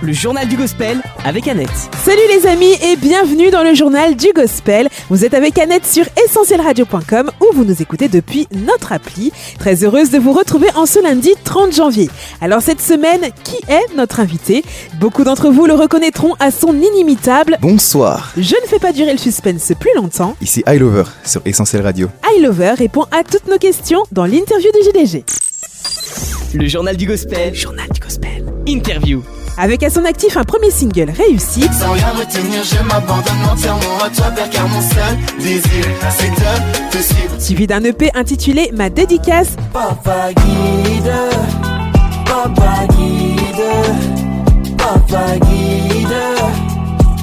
Le journal du gospel avec Annette. Salut les amis et bienvenue dans le journal du gospel. Vous êtes avec Annette sur essentielradio.com où vous nous écoutez depuis notre appli. Très heureuse de vous retrouver en ce lundi 30 janvier. Alors cette semaine, qui est notre invité? Beaucoup d'entre vous le reconnaîtront à son inimitable Bonsoir, Je ne fais pas durer le suspense plus longtemps. ici I Lover sur Essentiel Radio. I Lover répond à toutes nos questions dans l'interview du JDG. Le journal du gospel. Journal du gospel. Interview. Avec à son actif un premier single réussi, Sans rien retenir, je m'abandonne entièrement à toi, Père, car mon seul désir, c'est de te suivre. suivi d'un EP intitulé Ma dédicace Papa guide, papa guide, papa guide,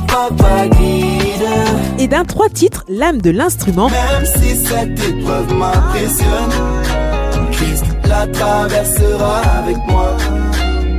papa guide. et d'un trois titres L'âme de l'instrument, Même si cette épreuve m'impressionne, la traversera avec moi.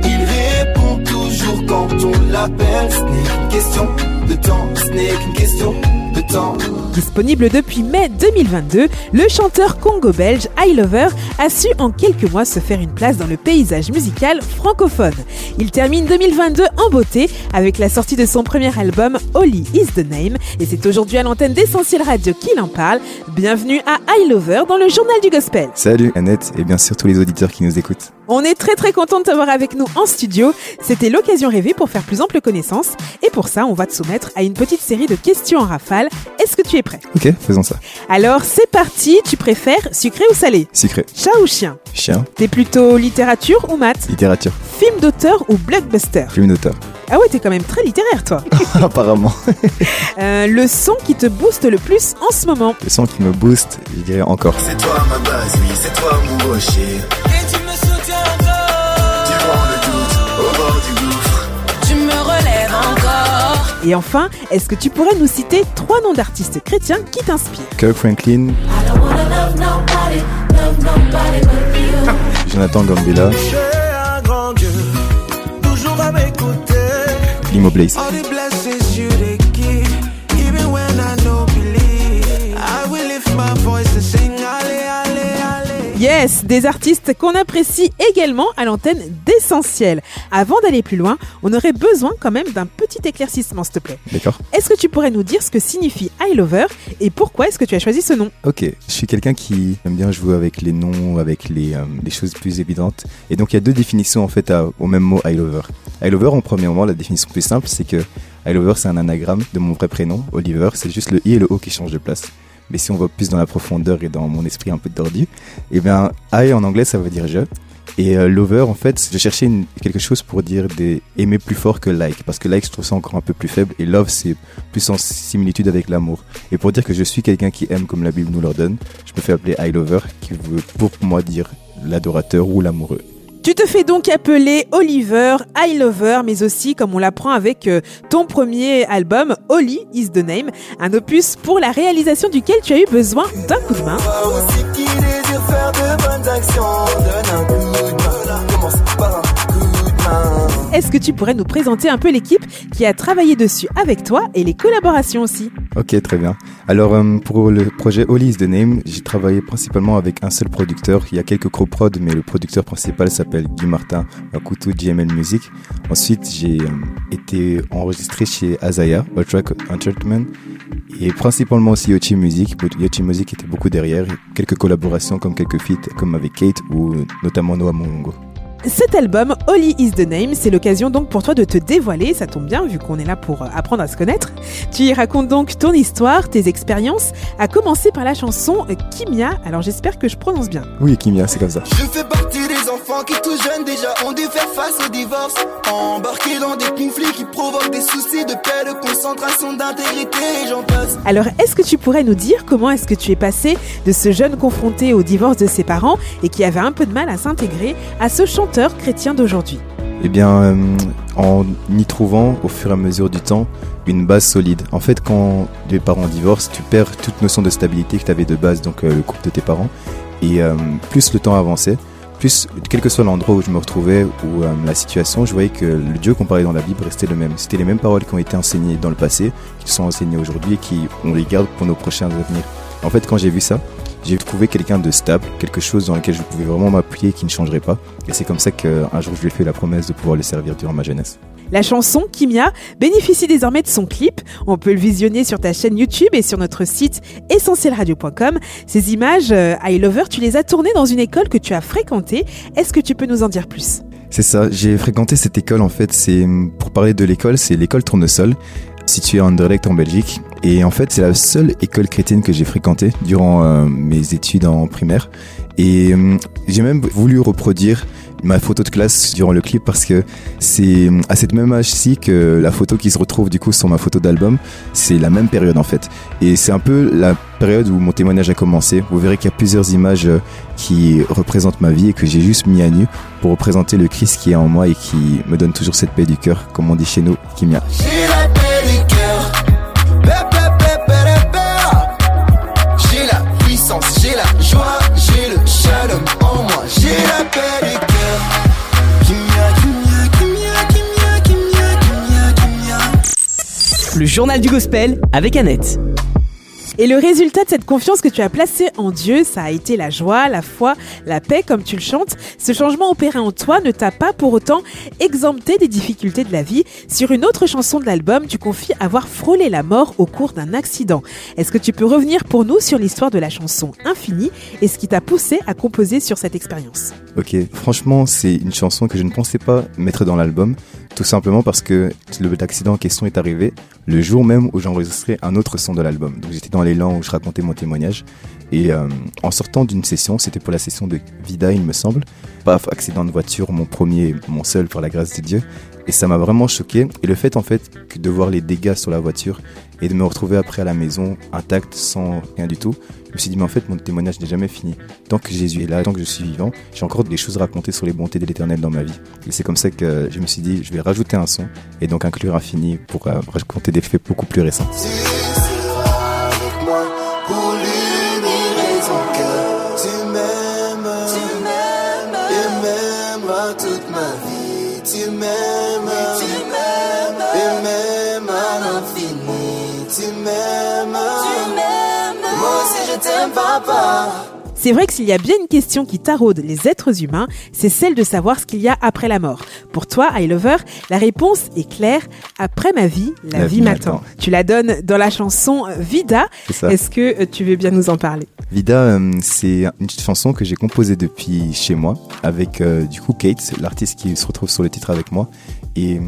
Il répond toujours quand on l'appelle. Ce n'est qu'une question de temps, ce n'est qu'une question de temps. Disponible depuis mai 2022, le chanteur congo-belge I Lover a su en quelques mois se faire une place dans le paysage musical francophone. Il termine 2022 en beauté avec la sortie de son premier album Holy is the Name et c'est aujourd'hui à l'antenne d'Essentiel Radio qu'il en parle. Bienvenue à I Lover dans le journal du gospel. Salut Annette et bien sûr tous les auditeurs qui nous écoutent. On est très très content de t'avoir avec nous en studio. C'était l'occasion rêvée pour faire plus ample connaissance et pour ça on va te soumettre à une petite série de questions en rafale. Est-ce que tu es prêt? Ok, faisons ça. Alors c'est parti, tu préfères sucré ou salé? Secret, Chat ou chien? Chien, T'es plutôt littérature ou maths? Littérature, Film d'auteur ou blockbuster? Film d'auteur. Ah ouais, t'es quand même très littéraire toi. Apparemment. Euh, le son qui te booste le plus en ce moment Le son qui me booste, je dirais encore. C'est toi ma base, oui, c'est toi mon rocher. Et enfin, est-ce que tu pourrais nous citer trois noms d'artistes chrétiens qui t'inspirent Kirk Franklin, Jonathan Gambella, J'ai un Yes, des artistes qu'on apprécie également à l'antenne d'Essentiel. Avant d'aller plus loin, on aurait besoin quand même d'un petit éclaircissement s'il te plaît. D'accord Est-ce que tu pourrais nous dire ce que signifie I Lover et pourquoi est-ce que tu as choisi ce nom? Ok, je suis quelqu'un qui aime bien jouer avec les noms, avec les, euh, les choses plus évidentes. Et donc il y a deux définitions en fait à- au même mot I Lover. I Lover en premier moment, la définition plus simple, c'est que I Lover c'est un anagramme de mon vrai prénom, Oliver, c'est juste le I et le O qui changent de place. Mais si on va plus dans la profondeur et dans mon esprit un peu tordu, eh bien I en anglais ça veut dire je. Et euh, lover, en fait, je cherchais quelque chose pour dire des aimer plus fort que like, parce que like, je trouve ça encore un peu plus faible, et love, c'est plus en similitude avec l'amour. Et pour dire que je suis quelqu'un qui aime comme la Bible nous l'ordonne, je me fais appeler I lover, qui veut pour moi dire l'adorateur ou l'amoureux. Tu te fais donc appeler Oliver, I Lover, mais aussi, comme on l'apprend avec euh, ton premier album, Holy is the Name, un opus pour la réalisation duquel tu as eu besoin d'un coup de main. Est-ce que tu pourrais nous présenter un peu l'équipe qui a travaillé dessus avec toi et les collaborations aussi Ok, très bien. Alors, euh, pour le projet Holy is the Name, j'ai travaillé principalement avec un seul producteur. Il y a quelques coprods, mais le producteur principal s'appelle Guy Martin, à Coutou GML Music. Ensuite, j'ai euh, été enregistré chez Azaya, A Track Entertainment, et principalement aussi Yochi Music. Yochi Music était beaucoup derrière. Quelques collaborations comme quelques feats, comme avec Kate ou euh, notamment Noah Mongo. Cet album, Holy is the Name, c'est l'occasion donc pour toi de te dévoiler, ça tombe bien vu qu'on est là pour euh, apprendre à se connaître. Tu y racontes donc ton histoire, tes expériences, à commencer par la chanson euh, Kimia, alors j'espère que je prononce bien. Oui, Kimia, c'est comme ça. Je fais partie des enfants qui tout jeunes déjà ont dû faire face au divorce Embarqués dans des conflits qui provoquent des soucis de paix, de concentration, d'intégrité et j'en passe Alors est-ce que tu pourrais nous dire comment est-ce que tu es passé de ce jeune confronté au divorce de ses parents et qui avait un peu de mal à s'intégrer à ce chanteur chrétien d'aujourd'hui? Eh bien, euh, en y trouvant au fur et à mesure du temps une base solide. En fait, quand les parents divorcent, tu perds toute notion de stabilité que tu avais de base, donc euh, le couple de tes parents. Et euh, plus le temps avançait, plus, quel que soit l'endroit où je me retrouvais ou euh, la situation, je voyais que le Dieu qu'on parlait dans la Bible restait le même. C'était les mêmes paroles qui ont été enseignées dans le passé, qui sont enseignées aujourd'hui et qui on les garde pour nos prochains avenirs. En fait, quand j'ai vu ça, j'ai trouvé quelqu'un de stable, quelque chose dans lequel je pouvais vraiment m'appuyer qui ne changerait pas. Et c'est comme ça qu'un jour je lui ai fait la promesse de pouvoir le servir durant ma jeunesse. La chanson Kimia bénéficie désormais de son clip. On peut le visionner sur ta chaîne YouTube et sur notre site essentielradio.com. Ces images, euh, I Lover, tu les as tournées dans une école que tu as fréquentée. Est-ce que tu peux nous en dire plus? C'est ça, j'ai fréquenté cette école en fait, c'est pour parler de l'école, c'est l'école Tournesol située à Anderlecht en Belgique. Et en fait, c'est la seule école chrétienne que j'ai fréquentée durant euh, mes études en primaire. Et euh, j'ai même voulu reproduire ma photo de classe durant le clip parce que c'est à cette même âge-ci que la photo qui se retrouve du coup sur ma photo d'album, c'est la même période en fait. Et c'est un peu la période où mon témoignage a commencé. Vous verrez qu'il y a plusieurs images euh, qui représentent ma vie et que j'ai juste mis à nu pour représenter le Christ qui est en moi et qui me donne toujours cette paix du cœur, comme on dit chez nous, Kimia. J'ai la journal du gospel avec Annette. Et le résultat de cette confiance que tu as placée en Dieu, ça a été la joie, la foi, la paix, comme tu le chantes. Ce changement opéré en toi ne t'a pas pour autant exempté des difficultés de la vie. Sur une autre chanson de l'album, tu confies avoir frôlé la mort au cours d'un accident. Est-ce que tu peux revenir pour nous sur l'histoire de la chanson Infini et ce qui t'a poussé à composer sur cette expérience? Ok, franchement, c'est une chanson que je ne pensais pas mettre dans l'album, tout simplement parce que l'accident en question est arrivé le jour même où j'enregistrais un autre son de l'album. Donc j'étais dans l'élan où je racontais mon témoignage. Et euh, en sortant d'une session, c'était pour la session de Vida, il me semble. Paf, accident de voiture, mon premier, mon seul, par la grâce de Dieu. Et ça m'a vraiment choqué. Et le fait, en fait, de voir les dégâts sur la voiture et de me retrouver après à la maison, intact, sans rien du tout, je me suis dit, mais en fait, mon témoignage n'est jamais fini. Tant que Jésus est là, tant que je suis vivant, j'ai encore des choses à raconter sur les bontés de l'éternel dans ma vie. Et c'est comme ça que je me suis dit, je vais rajouter un son et donc inclure Infini pour euh, raconter des faits beaucoup plus récents. C'est vrai que s'il y a bien une question qui taraude les êtres humains, c'est celle de savoir ce qu'il y a après la mort. Pour toi, I Lover, la réponse est claire. Après ma vie, la, La vie vie m'attend. Tu la donnes dans la chanson Vida. Est-ce que euh, tu veux bien nous en parler? Vida, euh, c'est une chanson que j'ai composée depuis chez moi avec euh, du coup Kate, l'artiste qui se retrouve sur le titre avec moi. Et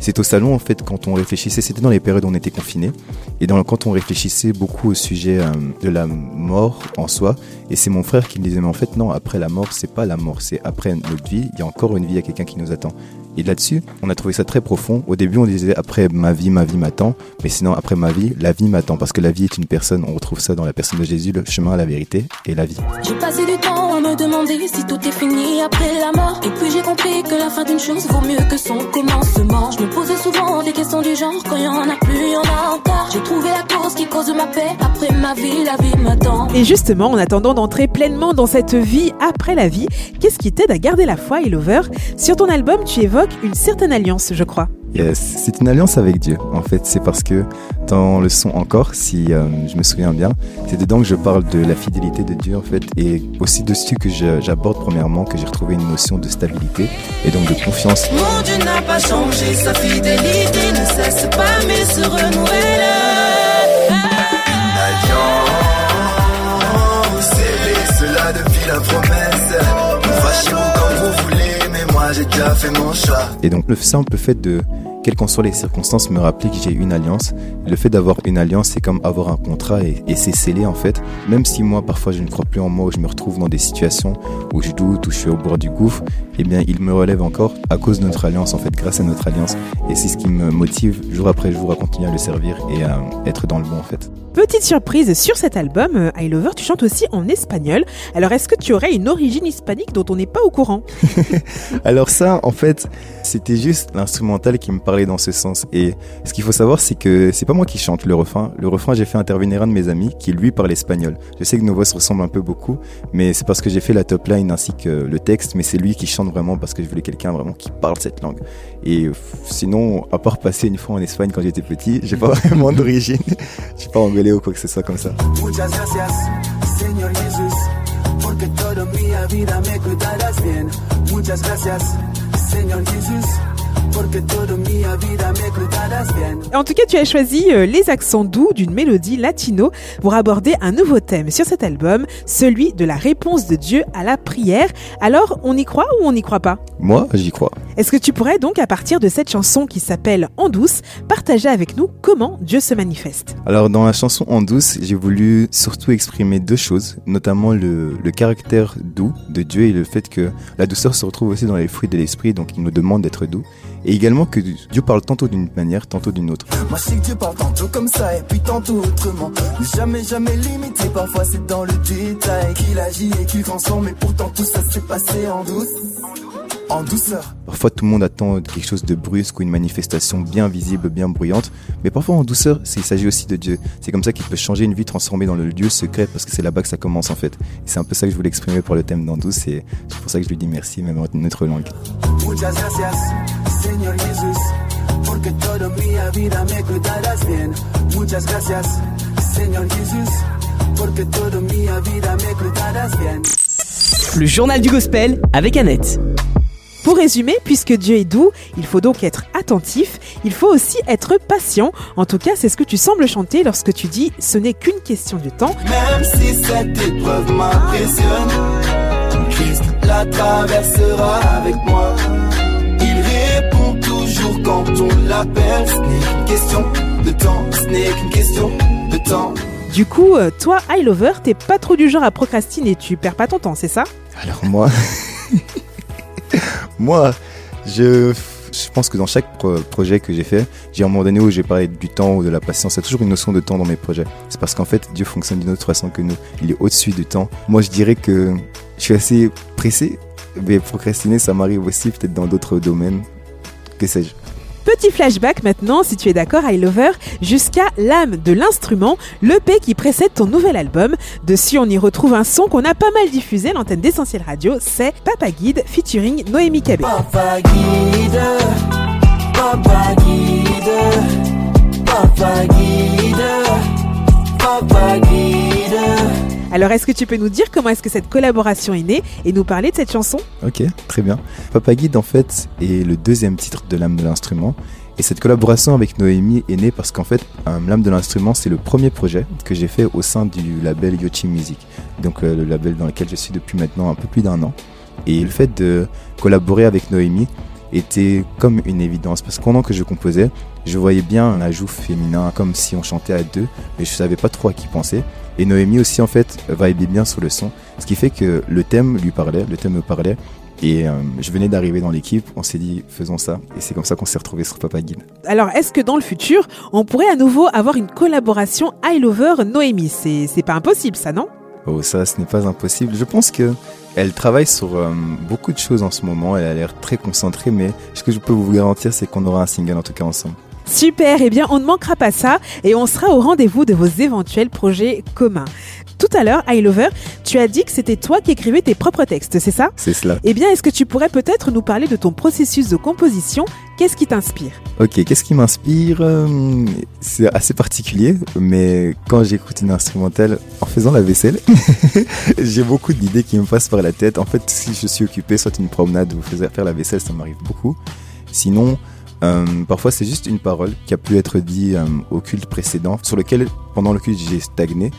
c'est au salon en fait quand on réfléchissait, c'était dans les périodes où on était confinés et dans, quand on réfléchissait beaucoup au sujet euh, de la mort en soi. Et c'est mon frère qui me disait mais en fait non, après la mort c'est pas la mort, c'est après notre vie, il y a encore une vie, il y a quelqu'un qui nous attend. Et là-dessus, on a trouvé ça très profond. Au début, on disait après ma vie, ma vie m'attend. Mais sinon, après ma vie, la vie m'attend. Parce que la vie est une personne. On retrouve ça dans la personne de Jésus, le chemin, la vérité et la vie. J'ai passé du temps à me demander si tout est fini après la mort. Et puis j'ai compris que la fin d'une chose vaut mieux que son commencement. Je me posais souvent des questions du genre quand il y en a plus, il y en a encore. J'ai trouvé la cause qui cause ma paix. Après ma vie, la vie m'attend. Et justement, en attendant d'entrer pleinement dans cette vie après la vie, qu'est-ce qui t'aide à garder la foi, I Lover? Sur ton album, tu évoques une certaine alliance, je crois. Yes, c'est une alliance avec Dieu. En fait, c'est parce que dans le son encore, si euh, je me souviens bien, c'est dedans que je parle de la fidélité de Dieu en fait, et aussi dessus que j'aborde premièrement que j'ai retrouvé une notion de stabilité et donc de confiance. Mon Dieu n'a pas changé, sa fidélité ne cesse pas mais se renouvelle. Une alliance, cela depuis la promesse. Fâchez-vous comme vous voulez, choix. Et donc le simple fait de, quelles qu'en soient les circonstances, me rappeler que j'ai une alliance. Le fait d'avoir une alliance, c'est comme avoir un contrat et, et c'est scellé en fait. Même si moi, parfois, je ne crois plus en moi, ou je me retrouve dans des situations où je doute, où je suis au bord du gouffre, eh bien, il me relève encore à cause de notre alliance, en fait, grâce à notre alliance. Et c'est ce qui me motive jour après jour à continuer à le servir et à être dans le bon en fait. Petite surprise sur cet album, euh, I Lover, tu chantes aussi en espagnol. Alors, est-ce que tu aurais une origine hispanique dont on n'est pas au courant? Alors ça, en fait, c'était juste l'instrumental qui me parlait dans ce sens. Et ce qu'il faut savoir, c'est que c'est pas moi qui chante le refrain. Le refrain, j'ai fait intervenir un de mes amis qui lui parle espagnol. Je sais que nos voix se ressemblent un peu beaucoup, mais c'est parce que j'ai fait la top line ainsi que le texte, mais c'est lui qui chante vraiment parce que je voulais quelqu'un vraiment qui parle cette langue. Et sinon, à part passer une fois en Espagne quand j'étais petit, j'ai pas vraiment d'origine. Je suis pas angolais rigoler quoi que ce soit comme ça. Muchas gracias, Señor Jesús, porque toda mi vida me cuidarás bien. Muchas gracias, Señor Jesús, porque toda mi vida me cuidarás bien. En tout cas, tu as choisi euh, les accents doux d'une mélodie latino pour aborder un nouveau thème sur cet album, celui de la réponse de Dieu à la prière. Alors, on y croit ou on n'y croit pas? Moi, j'y crois. Est-ce que tu pourrais donc, à partir de cette chanson qui s'appelle En douce, partager avec nous comment Dieu se manifeste? Alors dans la chanson En douce, j'ai voulu surtout exprimer deux choses, notamment le, le caractère doux de Dieu et le fait que la douceur se retrouve aussi dans les fruits de l'esprit, donc il nous demande d'être doux. Et également que Dieu parle tantôt d'une manière, tantôt d'une autre. Moi je sais que Dieu parle tantôt comme ça et puis tantôt autrement. Mais jamais, jamais limité, parfois c'est dans le détail qu'il agit et qu'il transforme. Pourtant tout ça s'est passé en douce, en douceur. Parfois tout le monde attend quelque chose de brusque ou une manifestation bien visible, bien bruyante, mais parfois en douceur, c'est- il s'agit aussi de Dieu. C'est comme ça qu'il peut changer une vie transformée dans le lieu secret parce que c'est là-bas que ça commence en fait. C'est un peu ça que je voulais exprimer par le thème d'En douce et c'est pour ça que je lui dis merci même en notre langue. Señor Jesús, porque toda mi vida me cuidarás bien. Muchas gracias, Señor Jesús, porque toda mi vida me cuidarás bien. Le journal du gospel avec Annette. Pour résumer, puisque Dieu est doux, il faut donc être attentif, il faut aussi être patient. En tout cas, c'est ce que tu sembles chanter lorsque tu dis ce n'est qu'une question de temps. Même si cette épreuve m'impressionne, Christ la traversera avec moi. Quand on l'appelle. Ce n'est qu'une question de temps, ce n'est qu'une question de temps. Du coup, euh, toi, I Lover, t'es pas trop du genre à procrastiner, tu perds pas ton temps, c'est ça? Alors moi, moi, je, je pense que dans chaque pro- projet que j'ai fait, j'ai un moment donné où j'ai parlé du temps ou de la patience. Il y a toujours une notion de temps dans mes projets. C'est parce qu'en fait, Dieu fonctionne d'une autre façon que nous. Il est au-dessus du temps. Moi, je dirais que je suis assez pressé, mais procrastiner, ça m'arrive aussi peut-être dans d'autres domaines. Que sais-je? Petit flashback maintenant, si tu es d'accord, I Lover, jusqu'à L'âme de l'instrument, l'EP qui précède ton nouvel album. Dessus, on y retrouve un son qu'on a pas mal diffusé à l'antenne d'Essentiel Radio, c'est Papa Guide featuring Noémie Cabé. Papa guide, papa guide, papa guide, papa guide. Alors, est-ce que tu peux nous dire comment est-ce que cette collaboration est née et nous parler de cette chanson? Ok, très bien. Papa Guide, en fait, est le deuxième titre de l'âme de l'instrument. Et cette collaboration avec Noémie est née parce qu'en fait, euh, l'âme de l'instrument, c'est le premier projet que j'ai fait au sein du label Yochi Music. Donc, euh, le label dans lequel je suis depuis maintenant un peu plus d'un an. Et le fait de collaborer avec Noémie était comme une évidence parce que pendant que je composais, je voyais bien un ajout féminin, comme si on chantait à deux, mais je savais pas trop à qui penser. Et Noémie aussi, en fait, vibait bien sur le son, ce qui fait que le thème lui parlait, le thème me parlait. Et euh, je venais d'arriver dans l'équipe, on s'est dit faisons ça, et c'est comme ça qu'on s'est retrouvé sur Papa Guide. Alors, est-ce que dans le futur, on pourrait à nouveau avoir une collaboration I Lover Noémie? C'est pas impossible, ça, non? Oh, ça, ce n'est pas impossible. Je pense que elle travaille sur euh, beaucoup de choses en ce moment. Elle a l'air très concentrée, mais ce que je peux vous garantir, c'est qu'on aura un single en tout cas ensemble. Super, eh bien on ne manquera pas ça et on sera au rendez-vous de vos éventuels projets communs. Tout à l'heure, I Lover, tu as dit que c'était toi qui écrivais tes propres textes, c'est ça? C'est cela. Eh bien, est-ce que tu pourrais peut-être nous parler de ton processus de composition? Qu'est-ce qui t'inspire? Ok, qu'est-ce qui m'inspire? Euh, C'est assez particulier, mais quand j'écoute une instrumentale en faisant la vaisselle, j'ai beaucoup d'idées qui me passent par la tête. En fait, si je suis occupé, soit une promenade ou faire la vaisselle, ça m'arrive beaucoup. Sinon, euh, parfois c'est juste une parole qui a pu être dit euh, au culte précédent, sur lequel pendant le culte j'ai stagné.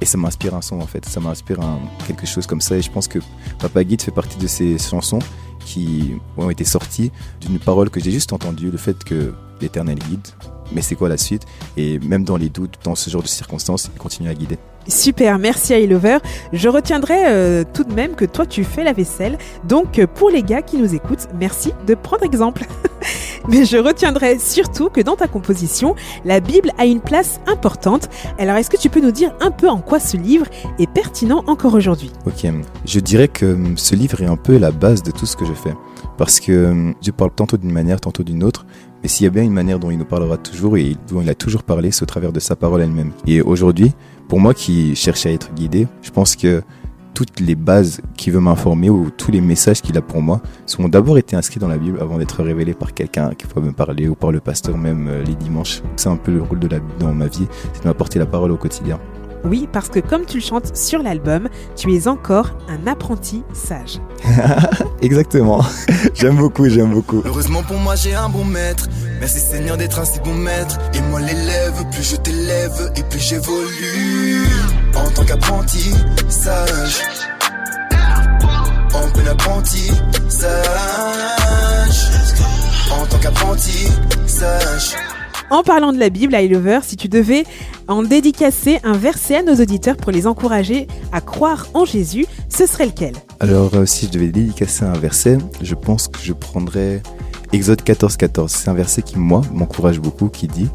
Et ça m'inspire un son en fait, ça m'inspire quelque chose comme ça. Et je pense que Papa Guide fait partie de ces chansons qui ont été sorties d'une parole que j'ai juste entendue, le fait que l'éternel guide. Mais c'est quoi la suite? Et même dans les doutes, dans ce genre de circonstances, il continue à guider. Super, merci Lover. Je retiendrai euh, tout de même que toi tu fais la vaisselle. Donc euh, pour les gars qui nous écoutent, merci de prendre exemple. Mais je retiendrai surtout que dans ta composition, la Bible a une place importante. Alors est-ce que tu peux nous dire un peu en quoi ce livre est pertinent encore aujourd'hui? Ok, je dirais que hum, ce livre est un peu la base de tout ce que je fais. Parce que hum, Dieu parle tantôt d'une manière, tantôt d'une autre. Mais s'il y a bien une manière dont il nous parlera toujours et dont il a toujours parlé, c'est au travers de sa parole elle-même. Et aujourd'hui, pour moi qui cherche à être guidé, je pense que toutes les bases qu'il veut m'informer ou tous les messages qu'il a pour moi sont d'abord été inscrits dans la Bible avant d'être révélés par quelqu'un qui peut me parler ou par le pasteur même euh, les dimanches. C'est un peu le rôle de la Bible dans ma vie, c'est de m'apporter la parole au quotidien. Oui, parce que comme tu le chantes sur l'album, tu es encore un apprenti sage. Exactement. j'aime beaucoup, j'aime beaucoup. Heureusement pour moi, j'ai un bon maître. Merci Seigneur d'être un si bon maître. Et moi l'élève, plus je t'élève et plus j'évolue. En tant qu'apprenti sage. En plein apprenti sage. En tant qu'apprenti sage. En parlant de la Bible, I Lover, si tu devais en dédicacer un verset à nos auditeurs pour les encourager à croire en Jésus, ce serait lequel? Alors, euh, si je devais dédicacer un verset, je pense que je prendrais Exode 14, 14. C'est un verset qui, moi, m'encourage beaucoup, qui dit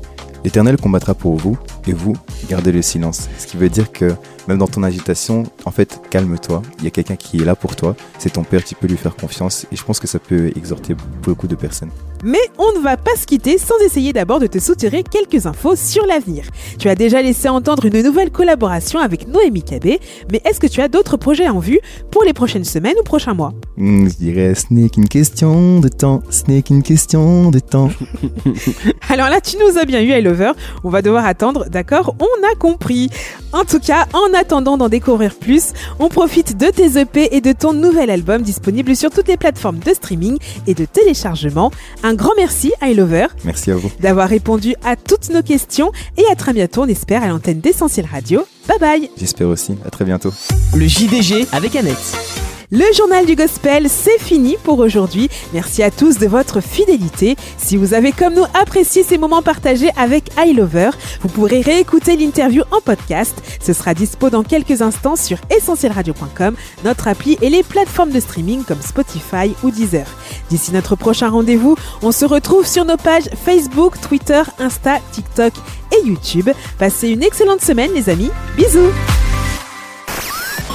L'Éternel combattra pour vous, et vous, gardez le silence. Ce qui veut dire que même dans ton agitation, en fait, calme-toi. Il y a quelqu'un qui est là pour toi. C'est ton père, tu peux lui faire confiance. Et je pense que ça peut exhorter beaucoup de personnes. Mais on ne va pas se quitter sans essayer d'abord de te soutirer quelques infos sur l'avenir. Tu as déjà laissé entendre une nouvelle collaboration avec Noémie Cabé, mais est-ce que tu as d'autres projets en vue pour les prochaines semaines ou prochains mois? Hmm, je dirais, ce n'est qu'une question de temps. Ce n'est qu'une question de temps. Alors là, tu nous as bien eu, I Lover. On va devoir attendre, d'accord? On a compris. En tout cas, en attendant d'en découvrir plus, on profite de tes EP et de ton nouvel album disponible sur toutes les plateformes de streaming et de téléchargement. Un grand merci, I Lover, Merci à vous. d'avoir répondu à toutes nos questions et à très bientôt, on espère, à l'antenne d'Essentiel Radio. Bye bye J'espère aussi. À très bientôt. Le JDG avec Annette. Le journal du gospel, c'est fini pour aujourd'hui. Merci à tous de votre fidélité. Si vous avez comme nous apprécié ces moments partagés avec iLover, vous pourrez réécouter l'interview en podcast. Ce sera dispo dans quelques instants sur essentielradio.com, notre appli et les plateformes de streaming comme Spotify ou Deezer. D'ici notre prochain rendez-vous, on se retrouve sur nos pages Facebook, Twitter, Insta, TikTok et YouTube. Passez une excellente semaine les amis. Bisous